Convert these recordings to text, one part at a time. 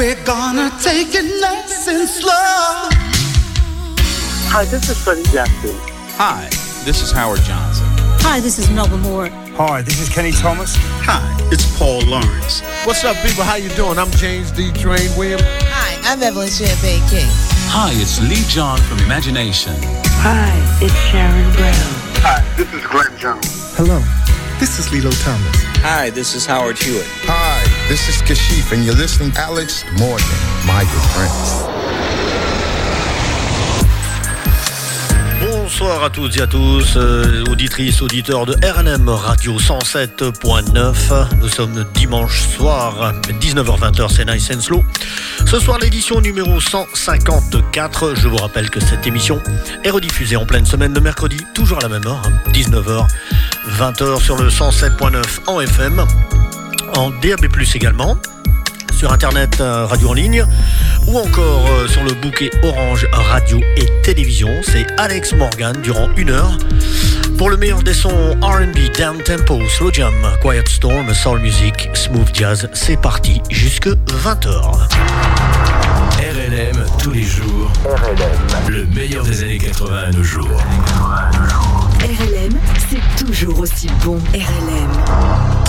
We're gonna take it nice and slow. Hi, this is Freddie Jackson. Hi, this is Howard Johnson. Hi, this is Melba Moore. Hi, this is Kenny Thomas. Hi, it's Paul Lawrence. What's up, people? How you doing? I'm James D. Train Williams. Hi, I'm Evelyn Champagne King. Hi, it's Lee John from Imagination. Hi, it's Sharon Brown. Hi, this is Glenn Jones. Hello, this is Lilo Thomas. Hi, this is Howard Hewitt. Hi, this is and you're listening Alex Morgan, my good friends. Bonsoir à toutes et à tous, euh, auditrices, auditeurs de RNM Radio 107.9. Nous sommes dimanche soir, 19h-20h, c'est Nice and Slow. Ce soir, l'édition numéro 154. Je vous rappelle que cette émission est rediffusée en pleine semaine de mercredi, toujours à la même heure, 19h, 20h sur le 107.9 en FM, en DAB+, également sur internet euh, radio en ligne ou encore euh, sur le bouquet Orange Radio et Télévision. C'est Alex Morgan durant une heure pour le meilleur des sons RB, down tempo, slow jam, quiet storm, soul music, smooth jazz. C'est parti jusque 20h. RLM tous les jours. RLM. Le meilleur des années 80 à nos jours. RLM, c'est toujours aussi bon. RLM.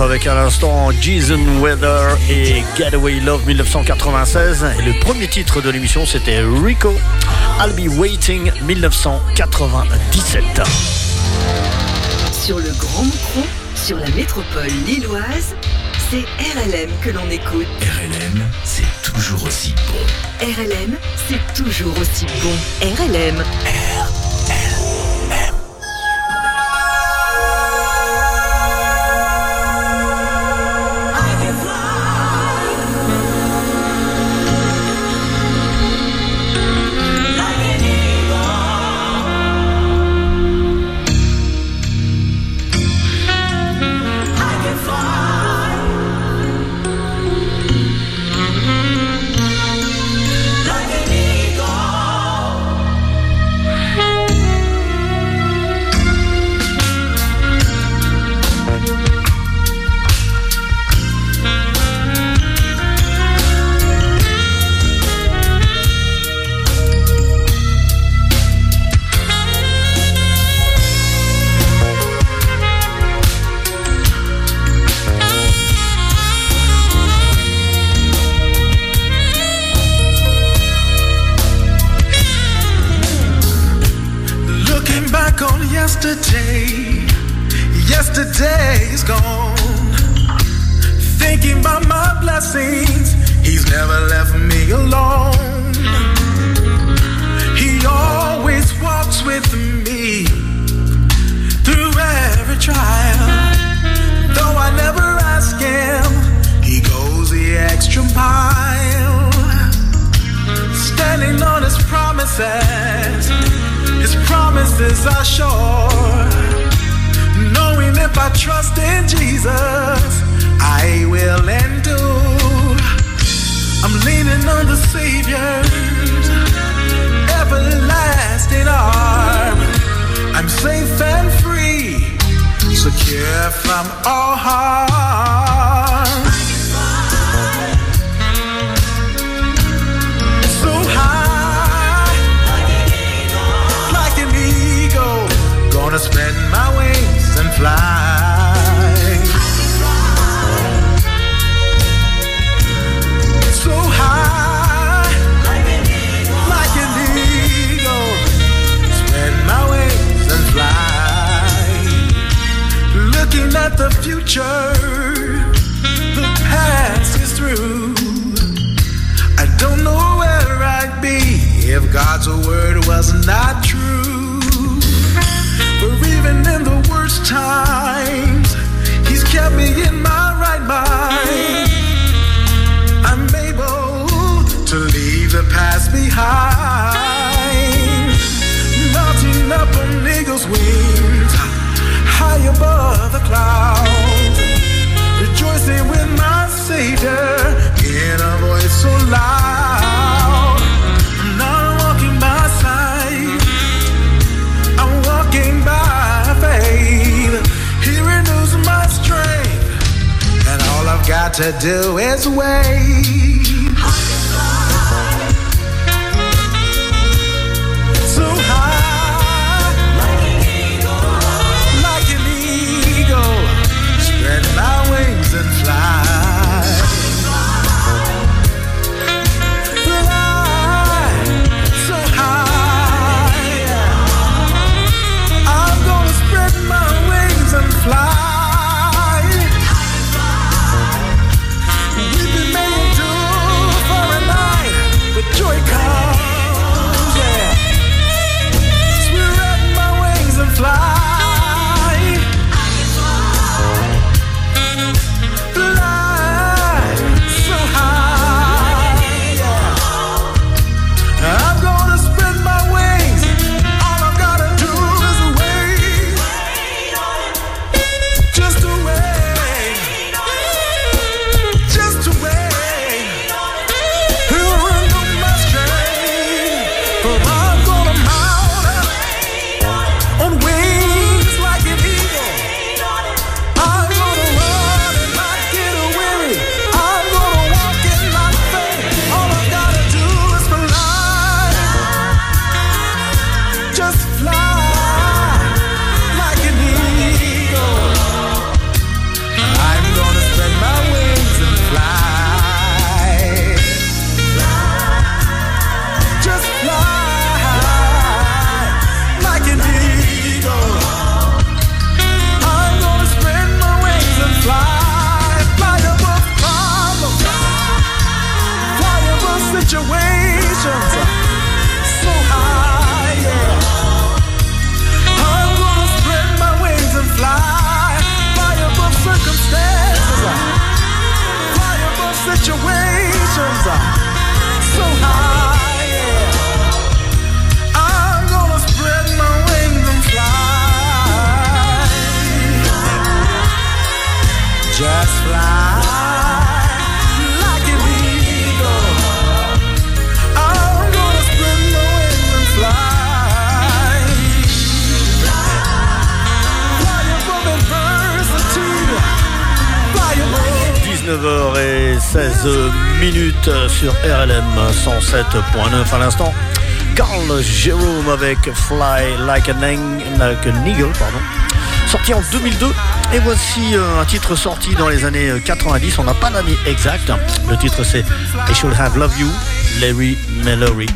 avec à l'instant Jason Weather et Getaway Love 1996. Et le premier titre de l'émission c'était Rico, I'll Be Waiting 1997. Sur le Grand Micro, sur la métropole lilloise, c'est RLM que l'on écoute. RLM, c'est toujours aussi bon. RLM, c'est toujours aussi bon. RLM. From all harm. So high, like an eagle, gonna spread my wings and fly. Future, the past is through. I don't know where I'd be if God's word was not true. For even in the worst times, He's kept me in my right mind. I'm able to leave the past behind. Mounting up on eagle's wings, high above the clouds. Rejoicing with my Savior in a voice so loud. I'm not walking by sight, I'm walking by faith. He renews my strength, and all I've got to do is wait. 19h16 minutes sur RLM 107.9 à l'instant. Carl Jerome avec Fly Like an, like Eagle, pardon. sorti en 2002. Et voici euh, un titre sorti dans les années 90, on n'a pas l'année exacte. Le titre c'est I Should Have Loved You, Larry Mallory.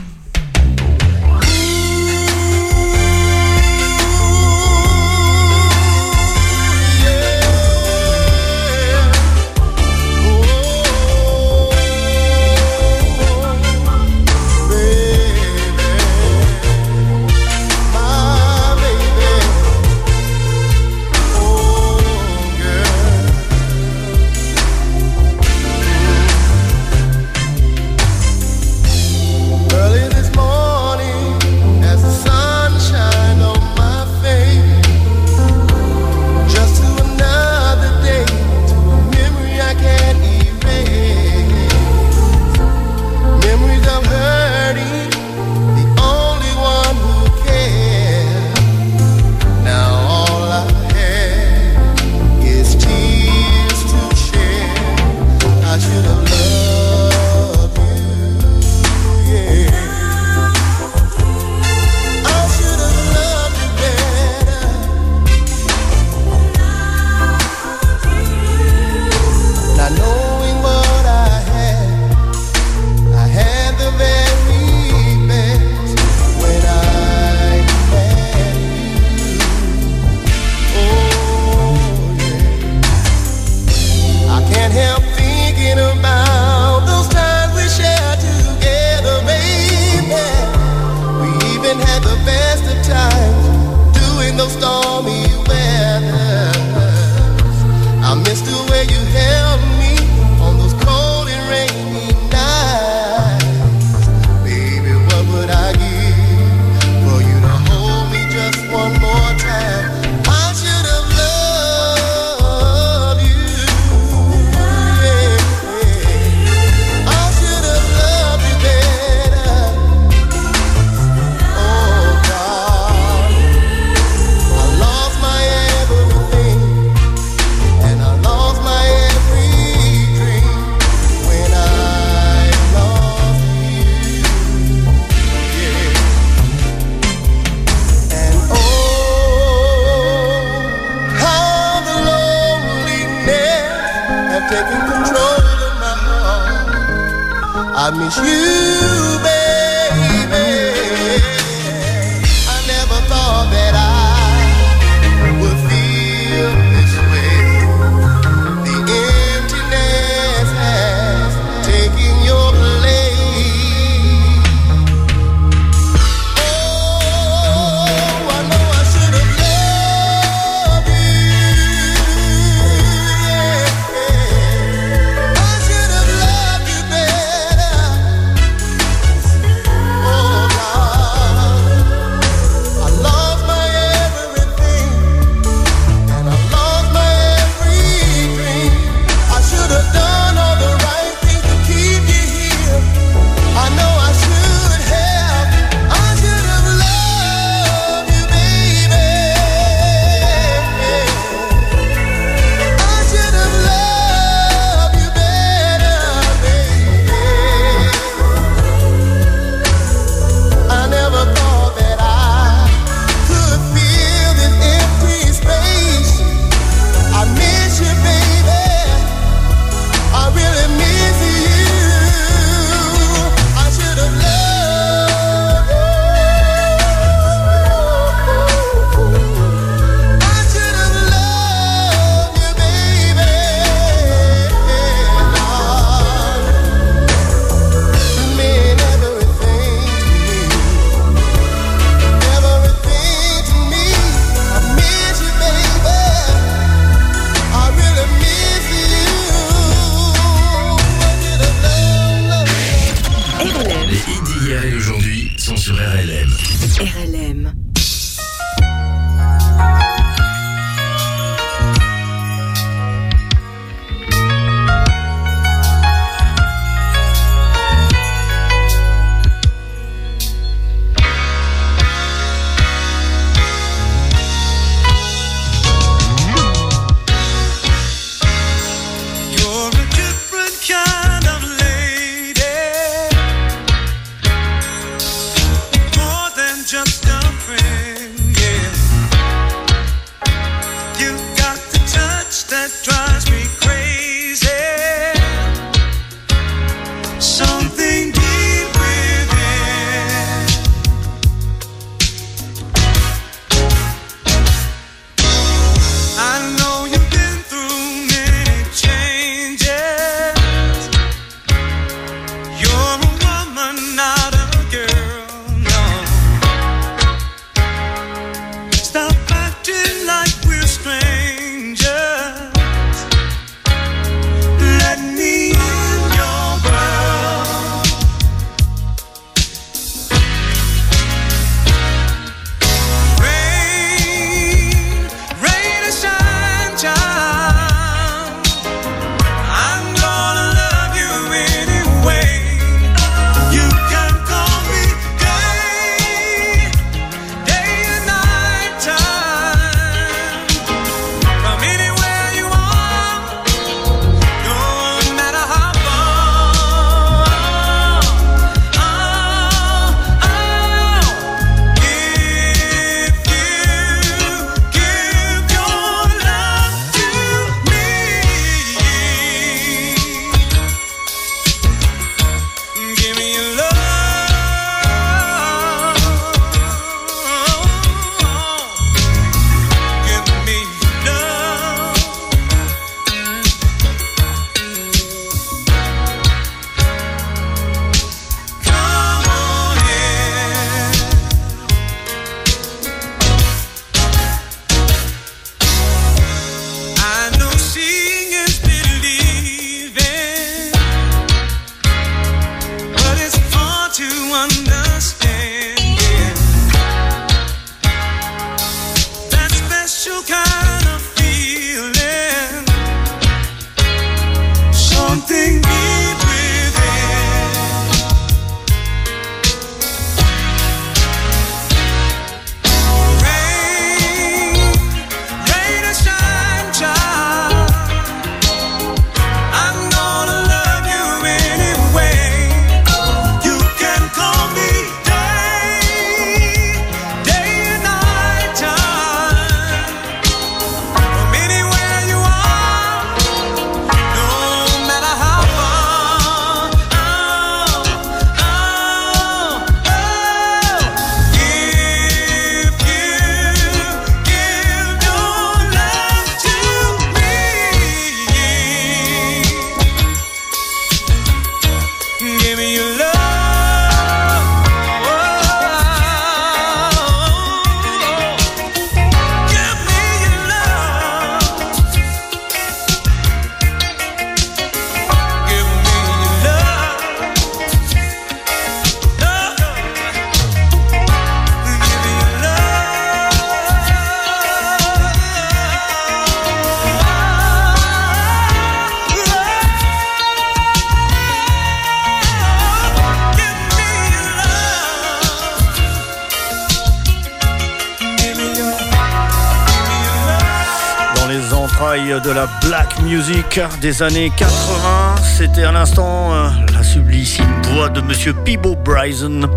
des années 80. C'était à l'instant euh, la sublissime voix de Monsieur Peebo Bryson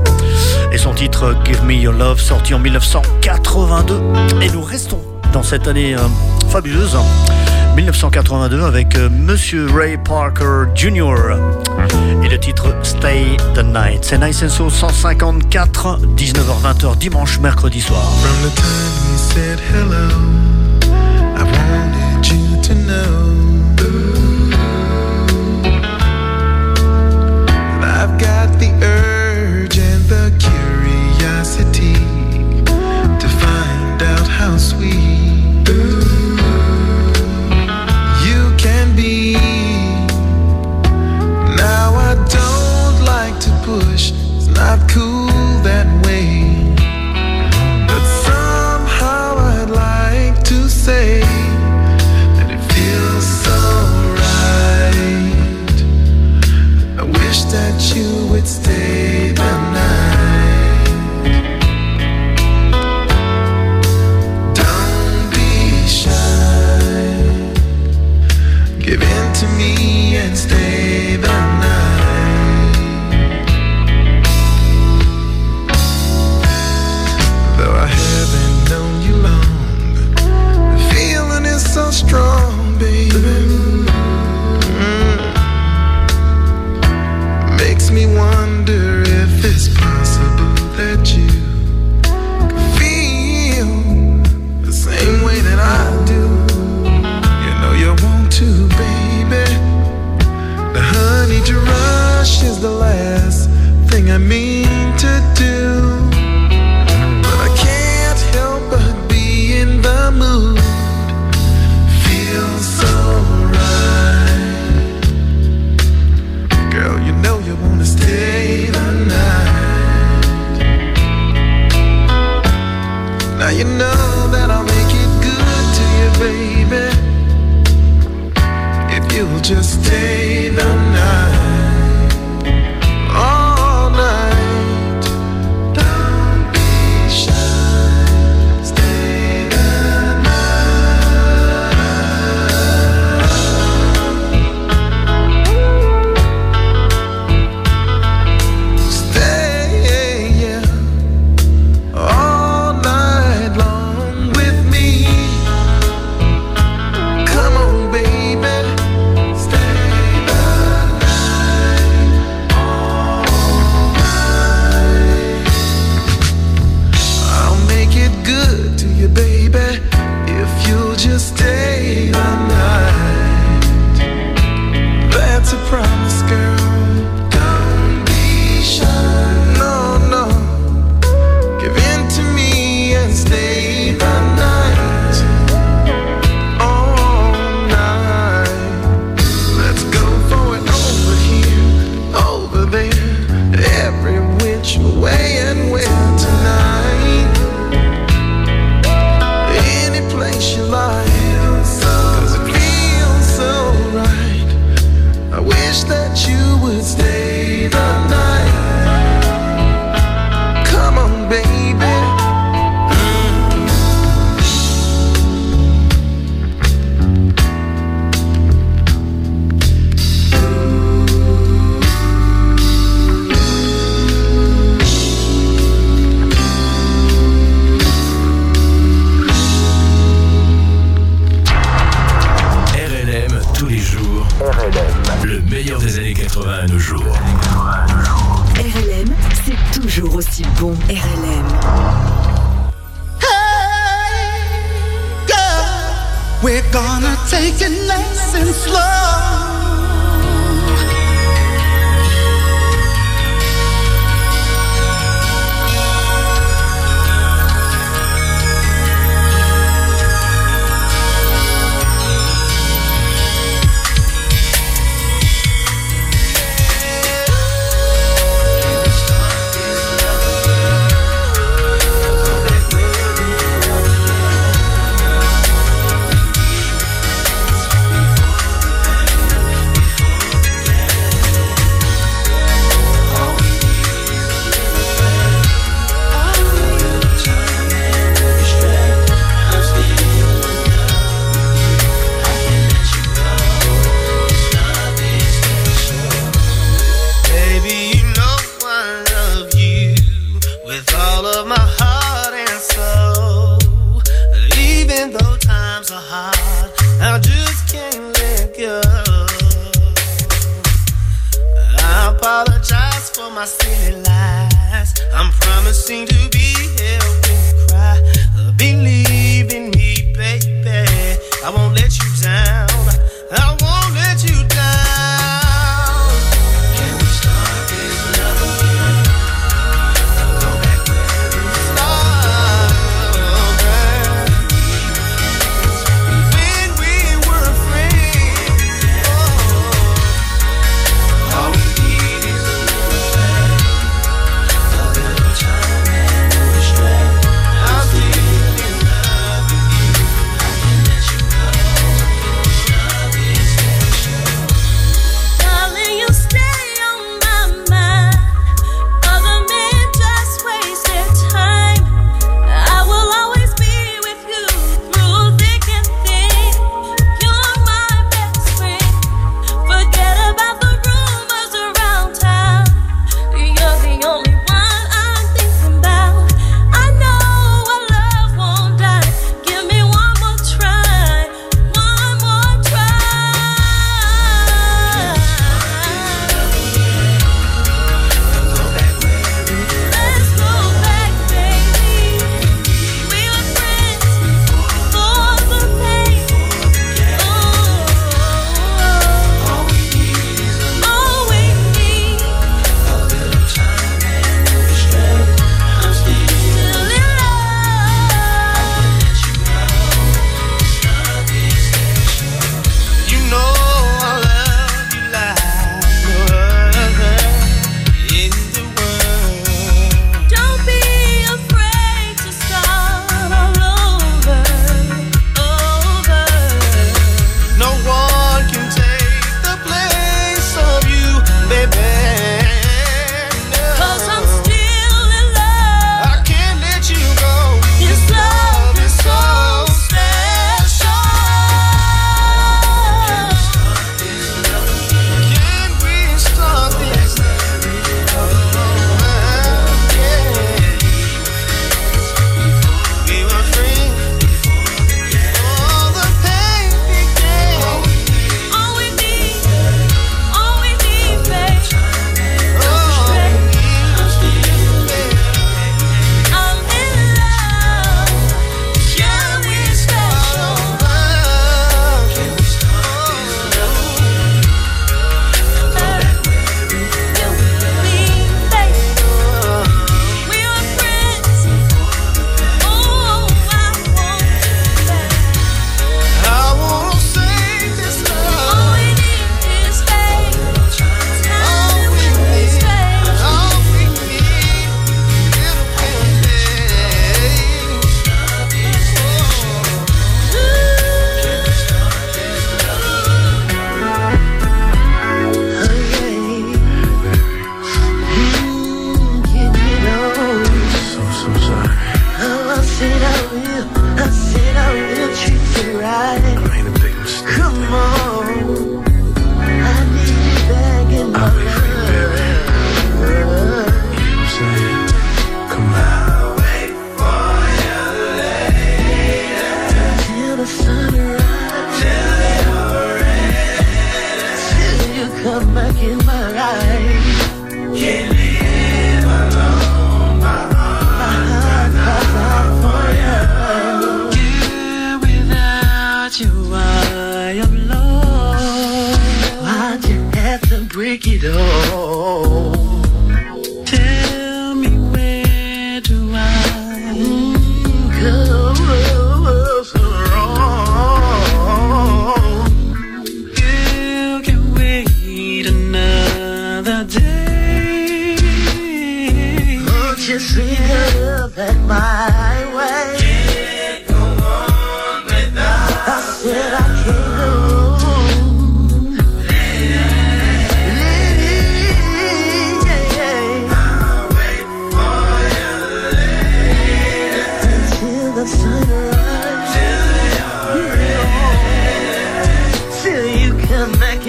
et son titre Give Me Your Love sorti en 1982. Et nous restons dans cette année euh, fabuleuse. Hein. 1982 avec euh, Monsieur Ray Parker Jr. et le titre Stay the Night. C'est Nice and so 154, 19h-20h, dimanche, mercredi soir. From the time he said hello, I wanted you to know.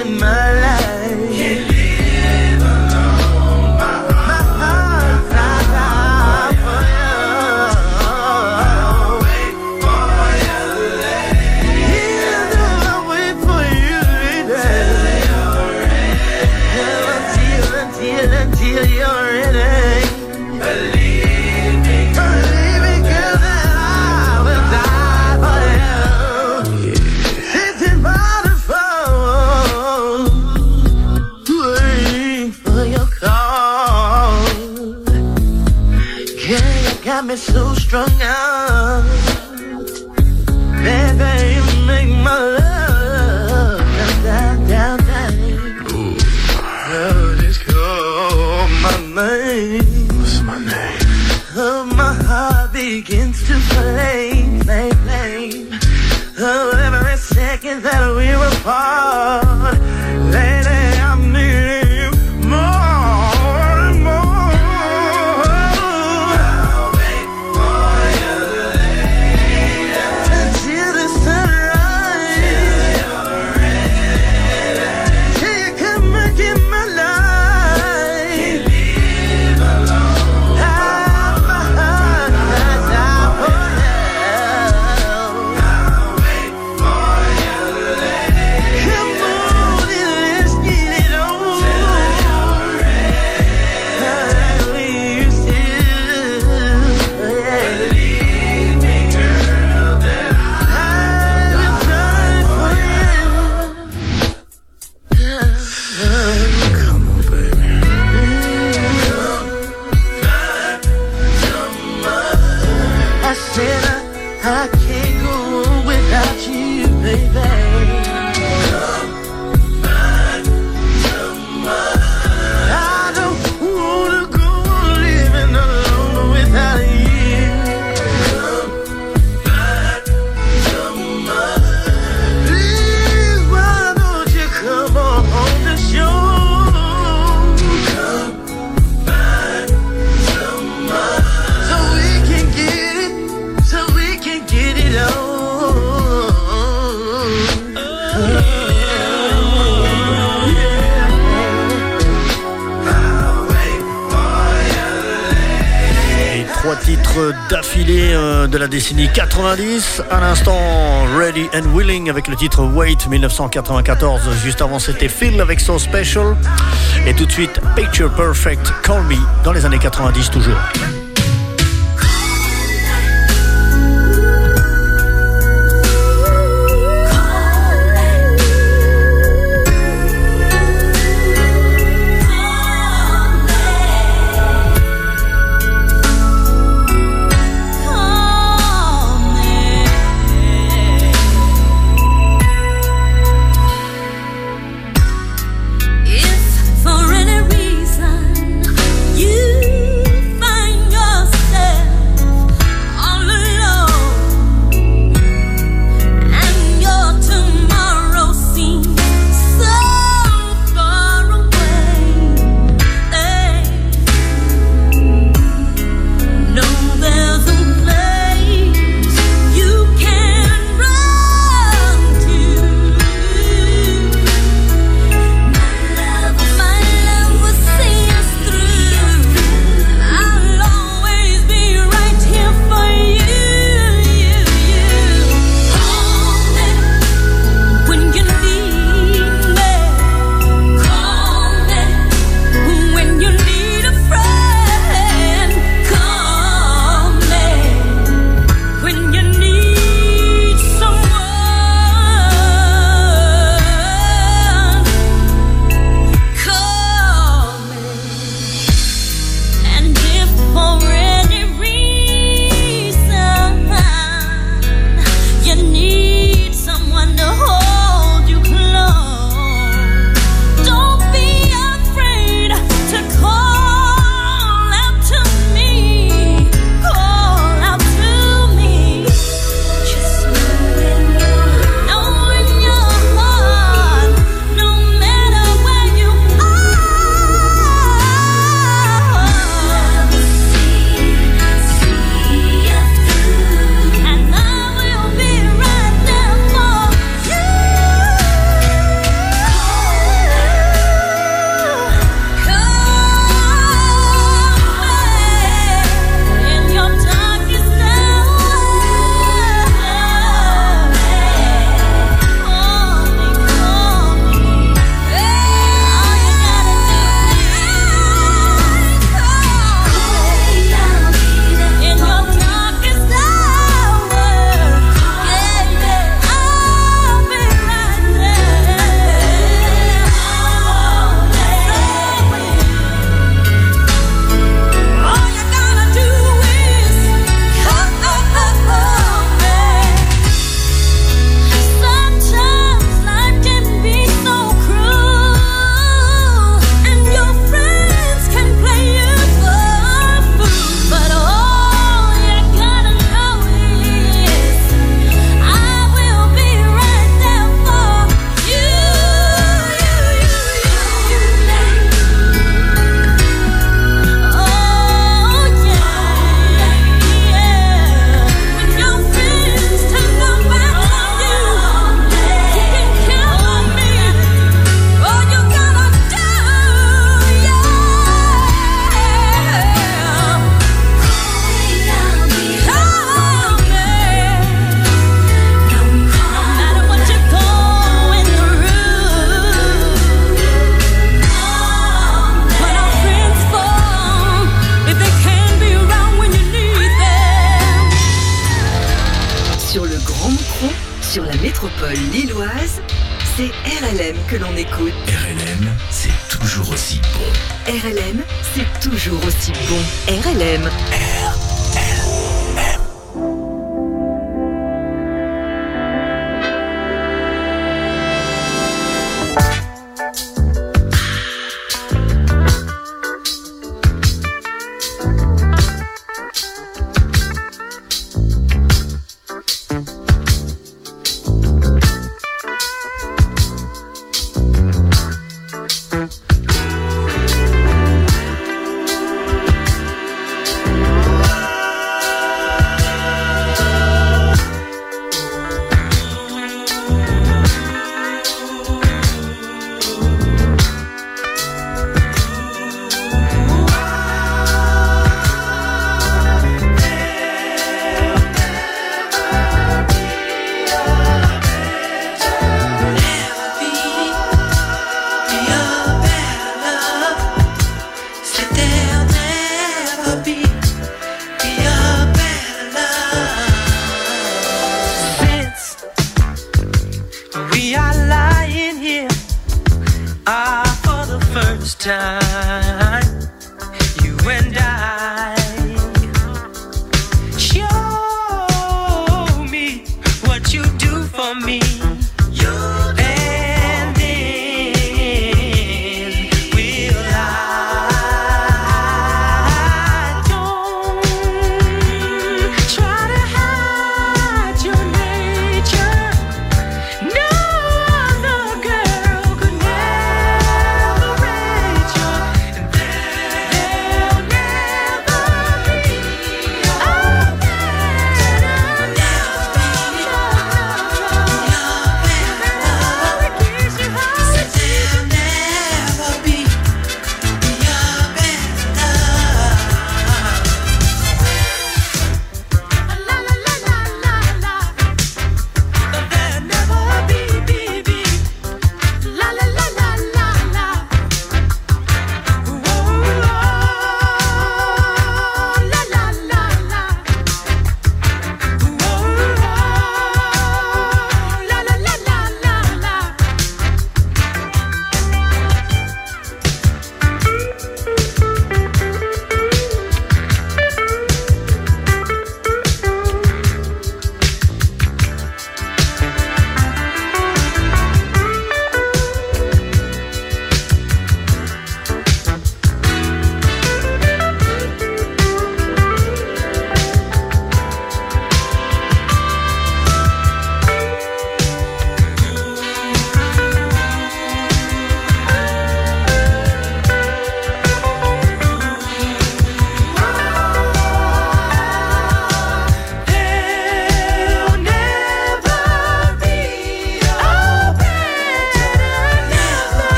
in my life. décennie 90. À l'instant, Ready and Willing avec le titre Wait 1994. Juste avant, c'était Phil avec So Special. Et tout de suite, Picture Perfect, Call Me dans les années 90 toujours.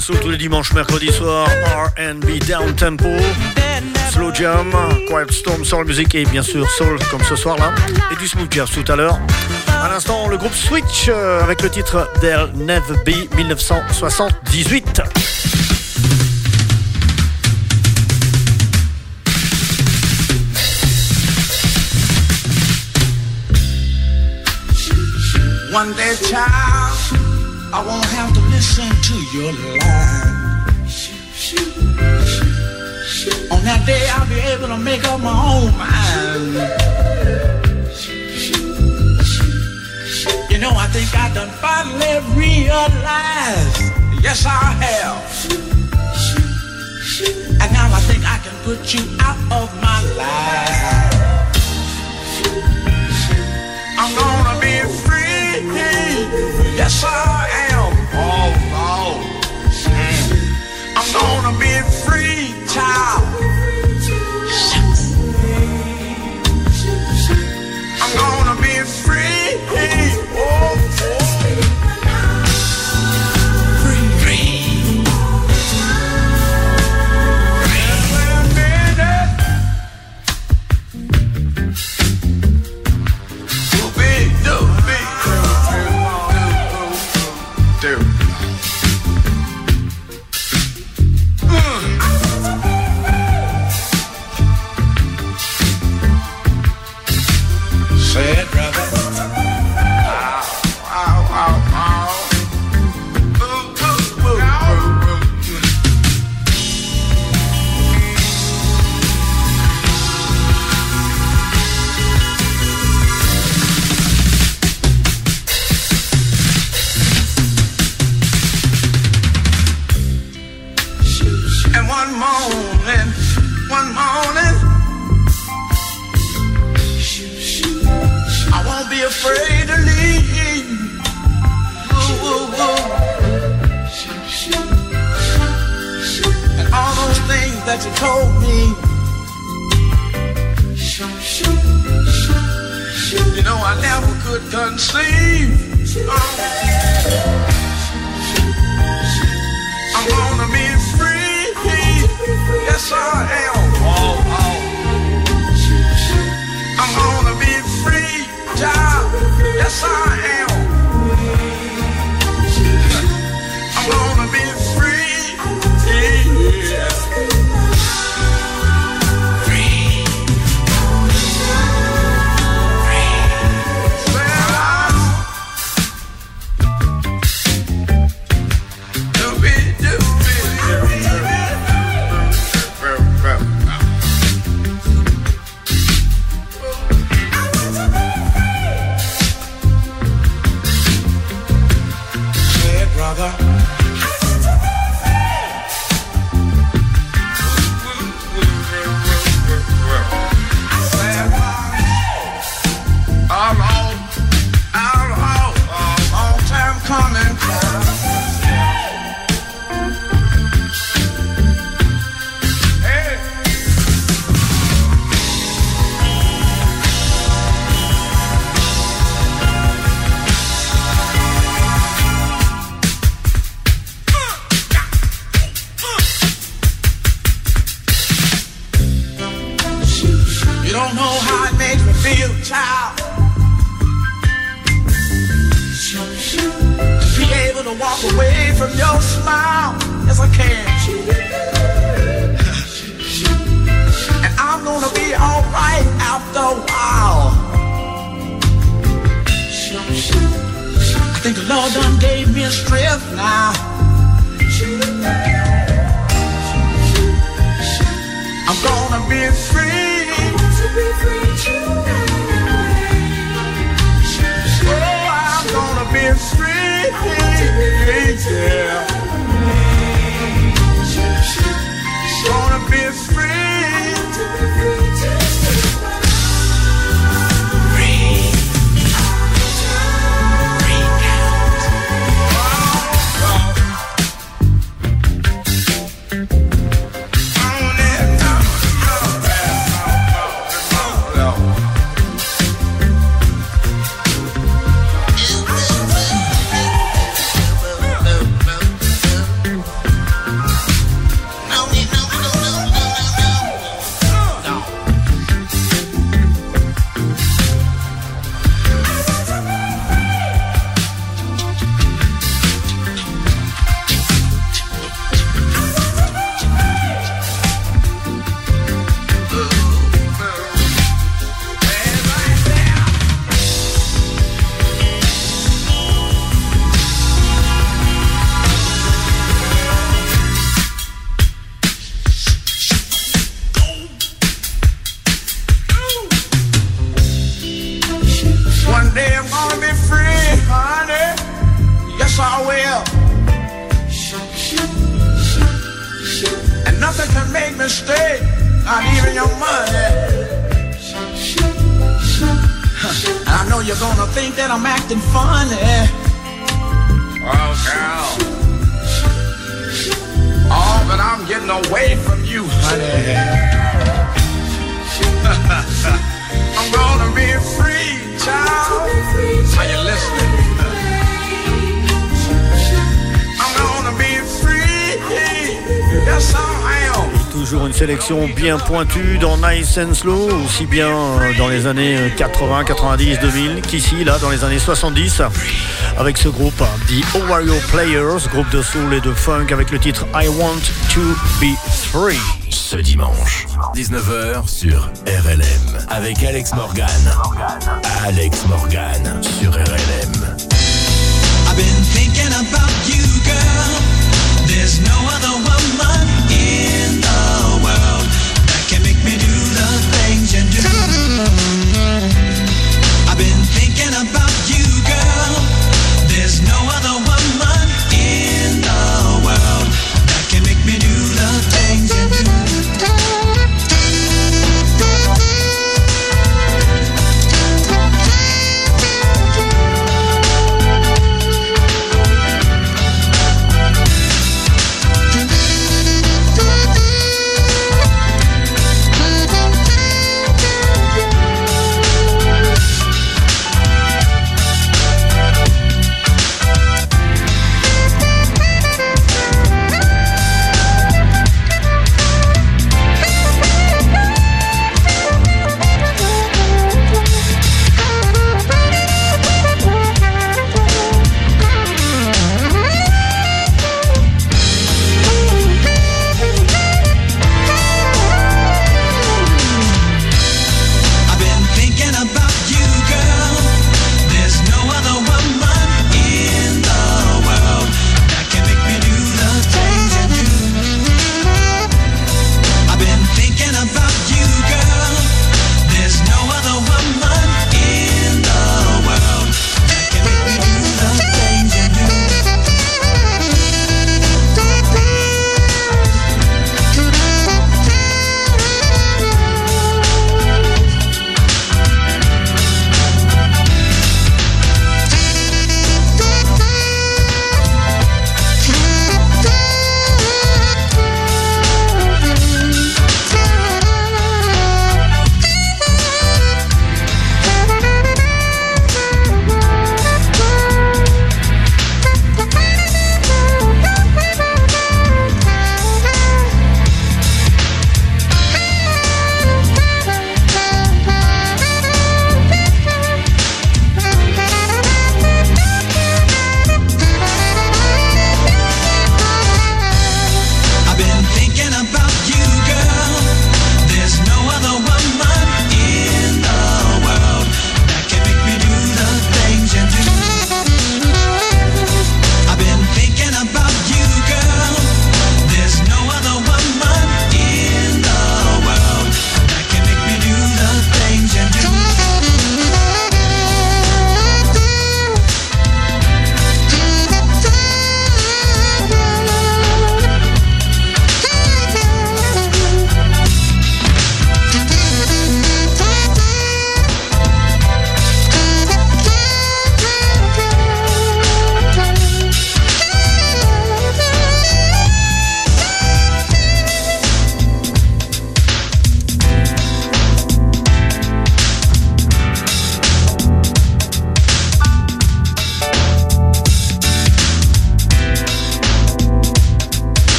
Soul tous les dimanches, mercredi soir, R&B Down Tempo. Slow Jam, Quiet Storm, Soul Music et bien sûr Soul comme ce soir là. Et du Smooth Jazz tout à l'heure. À l'instant, le groupe Switch euh, avec le titre There'll Never Be 1978. One day, I to listen to your lie. On that day, I'll be able to make up my own mind. You know, I think I done finally realized. Yes, I have. And now I think I can put you out of my life. I'm gonna be free. Yes, I am. Oh, oh. Mm. I'm gonna be free, child. I'm gonna bien pointue dans Nice and Slow, aussi bien euh, dans les années 80, 90, 2000 qu'ici, là, dans les années 70, avec ce groupe, The Owario Players, groupe de soul et de funk, avec le titre I Want to Be Free. Ce dimanche, 19h sur RLM, avec Alex Morgan. Alex Morgan sur RLM.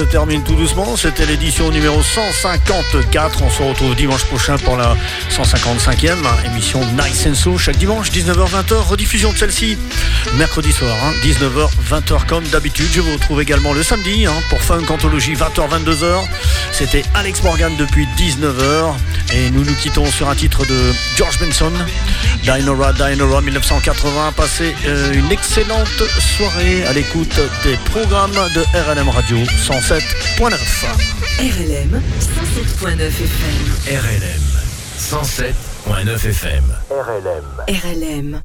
Se termine tout doucement. C'était l'édition numéro 154. On se retrouve dimanche prochain pour la 155e émission Nice and Slow. Chaque dimanche, 19h-20h. Rediffusion de celle-ci mercredi soir, hein, 19h-20h comme d'habitude. Je vous retrouve également le samedi hein, pour Funk Anthologie 20h-22h. C'était Alex Morgan depuis 19h. Et nous nous quittons sur un titre de George Benson, Dinora, Dinora 1980. Passez euh, une excellente soirée à l'écoute des programmes de RLM Radio. 107.9. RLM 107.9 FM. RLM 107.9 FM. RLM.